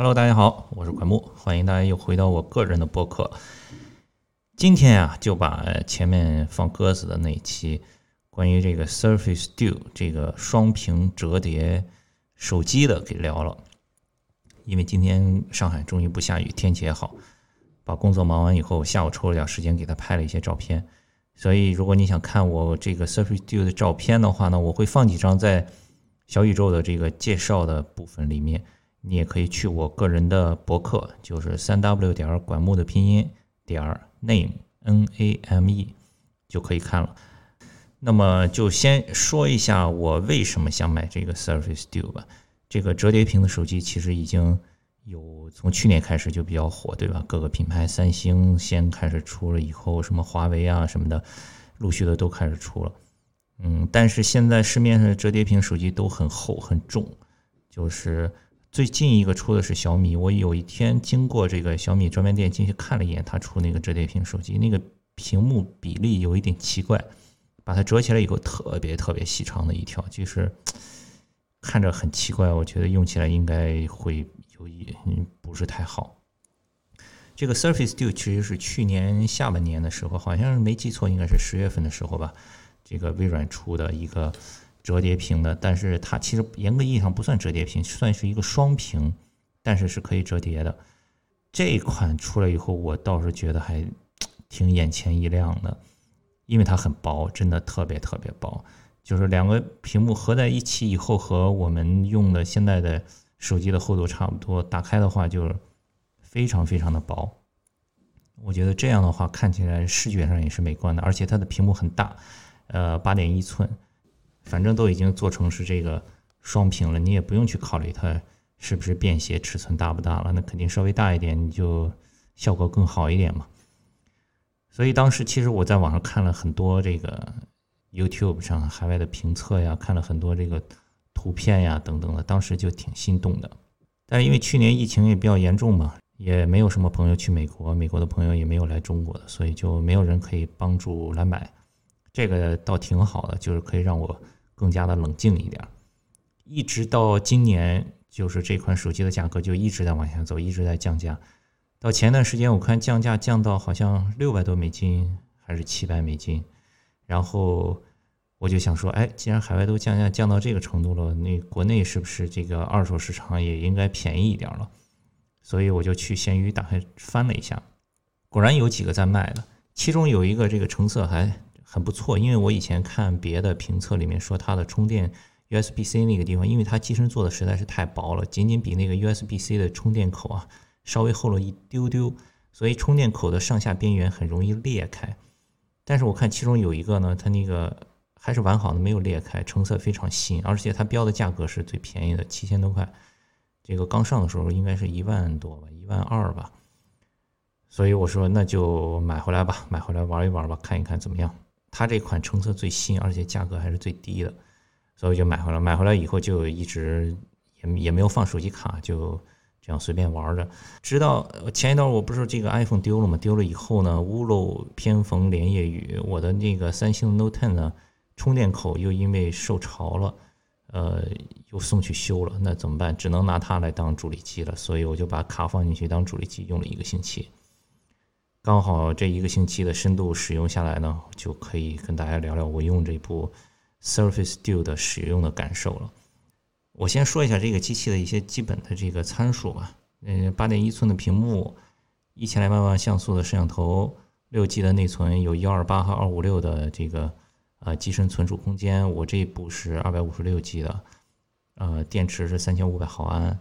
Hello，大家好，我是管木，欢迎大家又回到我个人的播客。今天啊，就把前面放鸽子的那一期关于这个 Surface Duo 这个双屏折叠手机的给聊了。因为今天上海终于不下雨，天气也好，把工作忙完以后，下午抽了点时间给他拍了一些照片。所以，如果你想看我这个 Surface Duo 的照片的话呢，我会放几张在小宇宙的这个介绍的部分里面。你也可以去我个人的博客，就是三 w 点儿管木的拼音点儿 name n a m e 就可以看了。那么就先说一下我为什么想买这个 Surface Duo 吧。这个折叠屏的手机其实已经有从去年开始就比较火，对吧？各个品牌，三星先开始出了，以后什么华为啊什么的，陆续的都开始出了。嗯，但是现在市面上的折叠屏手机都很厚很重，就是。最近一个出的是小米，我有一天经过这个小米专卖店进去看了一眼，他出那个折叠屏手机，那个屏幕比例有一点奇怪，把它折起来以后特别特别细长的一条，就是 看着很奇怪，我觉得用起来应该会有一不是太好。这个 Surface Duo 其实是去年下半年的时候，好像是没记错，应该是十月份的时候吧，这个微软出的一个。折叠屏的，但是它其实严格意义上不算折叠屏，算是一个双屏，但是是可以折叠的。这款出来以后，我倒是觉得还挺眼前一亮的，因为它很薄，真的特别特别薄，就是两个屏幕合在一起以后，和我们用的现在的手机的厚度差不多。打开的话就是非常非常的薄，我觉得这样的话看起来视觉上也是美观的，而且它的屏幕很大，呃，八点一寸。反正都已经做成是这个双屏了，你也不用去考虑它是不是便携，尺寸大不大了，那肯定稍微大一点，你就效果更好一点嘛。所以当时其实我在网上看了很多这个 YouTube 上海外的评测呀，看了很多这个图片呀等等的，当时就挺心动的。但是因为去年疫情也比较严重嘛，也没有什么朋友去美国，美国的朋友也没有来中国的，所以就没有人可以帮助来买。这个倒挺好的，就是可以让我更加的冷静一点。一直到今年，就是这款手机的价格就一直在往下走，一直在降价。到前段时间，我看降价降到好像六百多美金，还是七百美金。然后我就想说，哎，既然海外都降价降到这个程度了，那国内是不是这个二手市场也应该便宜一点了？所以我就去闲鱼打开翻了一下，果然有几个在卖的，其中有一个这个成色还。很不错，因为我以前看别的评测里面说它的充电 USB-C 那个地方，因为它机身做的实在是太薄了，仅仅比那个 USB-C 的充电口啊稍微厚了一丢丢，所以充电口的上下边缘很容易裂开。但是我看其中有一个呢，它那个还是完好的，没有裂开，成色非常新，而且它标的价格是最便宜的，七千多块。这个刚上的时候应该是一万多吧，一万二吧。所以我说那就买回来吧，买回来玩一玩吧，看一看怎么样。它这款成色最新，而且价格还是最低的，所以就买回来。买回来以后就一直也也没有放手机卡，就这样随便玩着。直到前一段我不是这个 iPhone 丢了吗？丢了以后呢，屋漏偏逢连夜雨，我的那个三星 Note 10呢，充电口又因为受潮了，呃，又送去修了。那怎么办？只能拿它来当助力机了。所以我就把卡放进去当助力机用了一个星期。刚好这一个星期的深度使用下来呢，就可以跟大家聊聊我用这部 Surface Duo 的使用的感受了。我先说一下这个机器的一些基本的这个参数吧。嗯，八点一寸的屏幕，一千两百万像素的摄像头，六 G 的内存，有幺二八和二五六的这个呃机身存储空间。我这一部是二百五十六 G 的，呃，电池是三千五百毫安。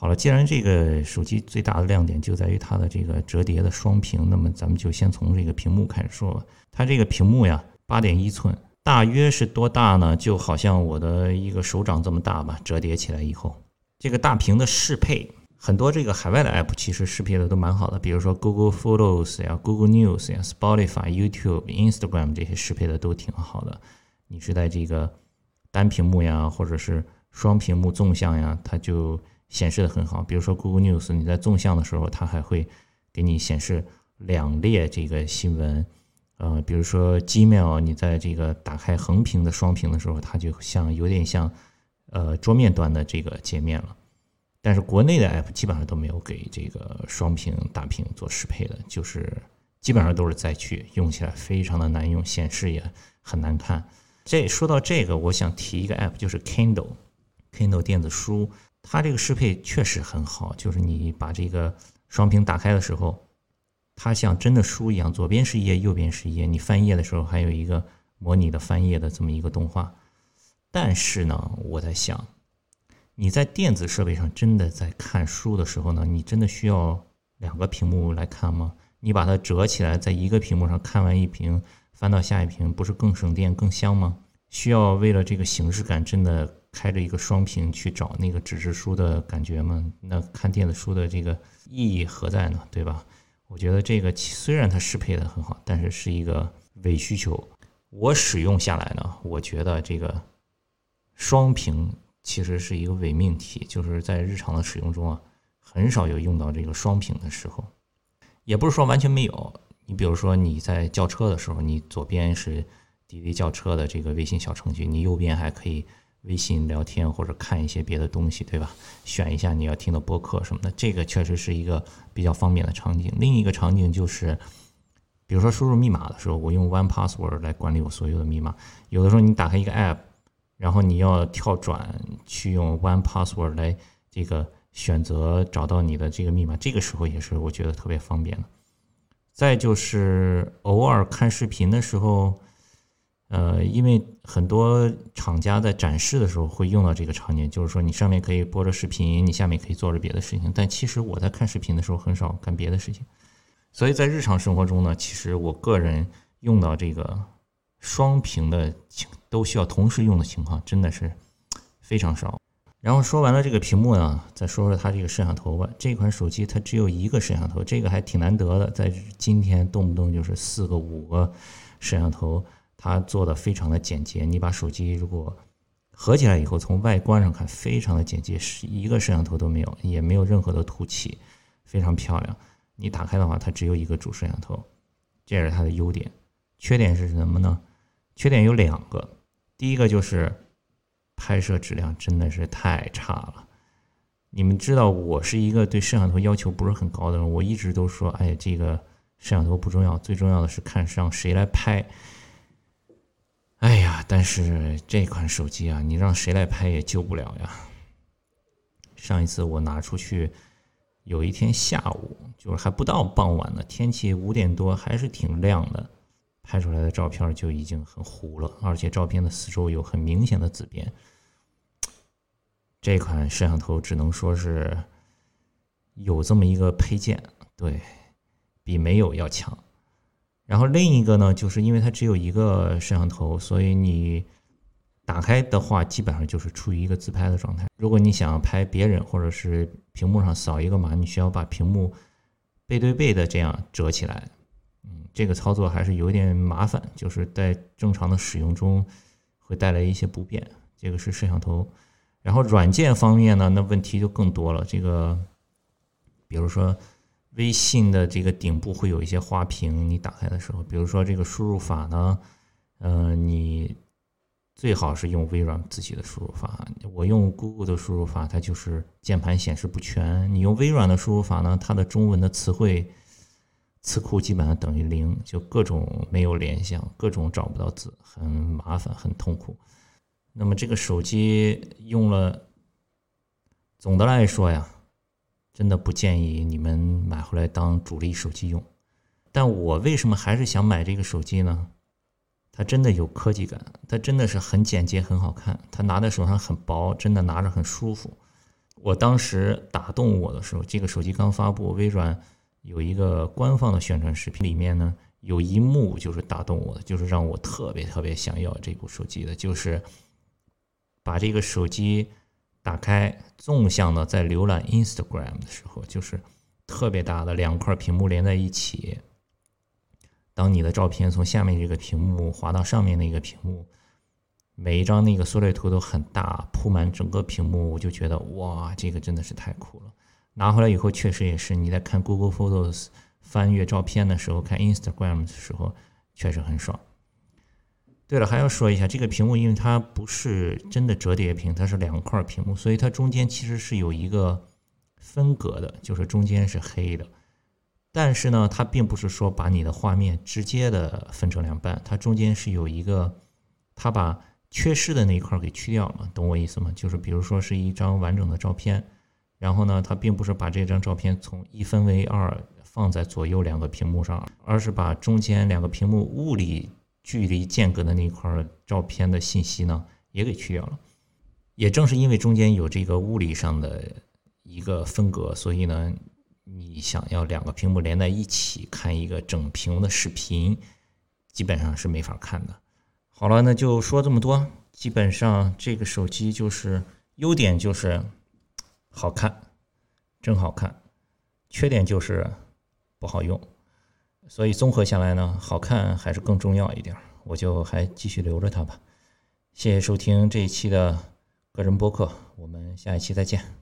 好了，既然这个手机最大的亮点就在于它的这个折叠的双屏，那么咱们就先从这个屏幕开始说吧。它这个屏幕呀，八点一寸，大约是多大呢？就好像我的一个手掌这么大吧。折叠起来以后，这个大屏的适配，很多这个海外的 app 其实适配的都蛮好的，比如说 Google Photos 呀、Google News 呀、Spotify、YouTube、Instagram 这些适配的都挺好的。你是在这个单屏幕呀，或者是双屏幕纵向呀，它就显示的很好，比如说 Google News，你在纵向的时候，它还会给你显示两列这个新闻，呃，比如说 Gmail，你在这个打开横屏的双屏的时候，它就像有点像呃桌面端的这个界面了。但是国内的 app 基本上都没有给这个双屏大屏做适配的，就是基本上都是灾区，用起来非常的难用，显示也很难看。这说到这个，我想提一个 app，就是 Kindle，Kindle 电子书，它这个适配确实很好，就是你把这个双屏打开的时候，它像真的书一样，左边是页，右边是页，你翻页的时候还有一个模拟的翻页的这么一个动画。但是呢，我在想。你在电子设备上真的在看书的时候呢，你真的需要两个屏幕来看吗？你把它折起来，在一个屏幕上看完一屏，翻到下一屏，不是更省电、更香吗？需要为了这个形式感，真的开着一个双屏去找那个纸质书的感觉吗？那看电子书的这个意义何在呢？对吧？我觉得这个虽然它适配的很好，但是是一个伪需求。我使用下来呢，我觉得这个双屏。其实是一个伪命题，就是在日常的使用中啊，很少有用到这个双屏的时候，也不是说完全没有。你比如说你在叫车的时候，你左边是滴滴叫车的这个微信小程序，你右边还可以微信聊天或者看一些别的东西，对吧？选一下你要听的播客什么的，这个确实是一个比较方便的场景。另一个场景就是，比如说输入密码的时候，我用 One Password 来管理我所有的密码，有的时候你打开一个 App。然后你要跳转去用 One Password 来这个选择找到你的这个密码，这个时候也是我觉得特别方便的。再就是偶尔看视频的时候，呃，因为很多厂家在展示的时候会用到这个场景，就是说你上面可以播着视频，你下面可以做着别的事情。但其实我在看视频的时候很少干别的事情，所以在日常生活中呢，其实我个人用到这个。双屏的情都需要同时用的情况真的是非常少。然后说完了这个屏幕呢，再说说它这个摄像头吧。这款手机它只有一个摄像头，这个还挺难得的，在今天动不动就是四个五个摄像头，它做的非常的简洁。你把手机如果合起来以后，从外观上看非常的简洁，是一个摄像头都没有，也没有任何的凸起，非常漂亮。你打开的话，它只有一个主摄像头，这是它的优点。缺点是什么呢？缺点有两个，第一个就是拍摄质量真的是太差了。你们知道我是一个对摄像头要求不是很高的人，我一直都说，哎，这个摄像头不重要，最重要的是看上谁来拍。但是这款手机啊，你让谁来拍也救不了呀。上一次我拿出去，有一天下午，就是还不到傍晚呢，天气五点多，还是挺亮的。拍出来的照片就已经很糊了，而且照片的四周有很明显的紫边。这款摄像头只能说是有这么一个配件，对比没有要强。然后另一个呢，就是因为它只有一个摄像头，所以你打开的话，基本上就是处于一个自拍的状态。如果你想拍别人，或者是屏幕上扫一个码，你需要把屏幕背对背的这样折起来。嗯这个操作还是有点麻烦，就是在正常的使用中会带来一些不便。这个是摄像头，然后软件方面呢，那问题就更多了。这个，比如说微信的这个顶部会有一些花屏，你打开的时候，比如说这个输入法呢，嗯，你最好是用微软自己的输入法。我用 Google 的输入法，它就是键盘显示不全。你用微软的输入法呢，它的中文的词汇。词库基本上等于零，就各种没有联想，各种找不到字，很麻烦，很痛苦。那么这个手机用了，总的来说呀，真的不建议你们买回来当主力手机用。但我为什么还是想买这个手机呢？它真的有科技感，它真的是很简洁，很好看，它拿在手上很薄，真的拿着很舒服。我当时打动我的时候，这个手机刚发布，微软。有一个官方的宣传视频，里面呢有一幕就是打动我的，就是让我特别特别想要这部手机的，就是把这个手机打开，纵向的在浏览 Instagram 的时候，就是特别大的两块屏幕连在一起。当你的照片从下面这个屏幕滑到上面那个屏幕，每一张那个缩略图都很大，铺满整个屏幕，我就觉得哇，这个真的是太酷了。拿回来以后，确实也是你在看 Google Photos 翻阅照片的时候，看 Instagram 的时候，确实很爽。对了，还要说一下，这个屏幕因为它不是真的折叠屏，它是两块屏幕，所以它中间其实是有一个分隔的，就是中间是黑的。但是呢，它并不是说把你的画面直接的分成两半，它中间是有一个，它把缺失的那一块给去掉了，懂我意思吗？就是比如说是一张完整的照片，然后呢，它并不是把这张照片从一分为二放在左右两个屏幕上，而是把中间两个屏幕物理距离间隔的那块照片的信息呢也给去掉了。也正是因为中间有这个物理上的一个分隔，所以呢。你想要两个屏幕连在一起看一个整屏的视频，基本上是没法看的。好了，那就说这么多。基本上这个手机就是优点就是好看，真好看；缺点就是不好用。所以综合下来呢，好看还是更重要一点。我就还继续留着它吧。谢谢收听这一期的个人播客，我们下一期再见。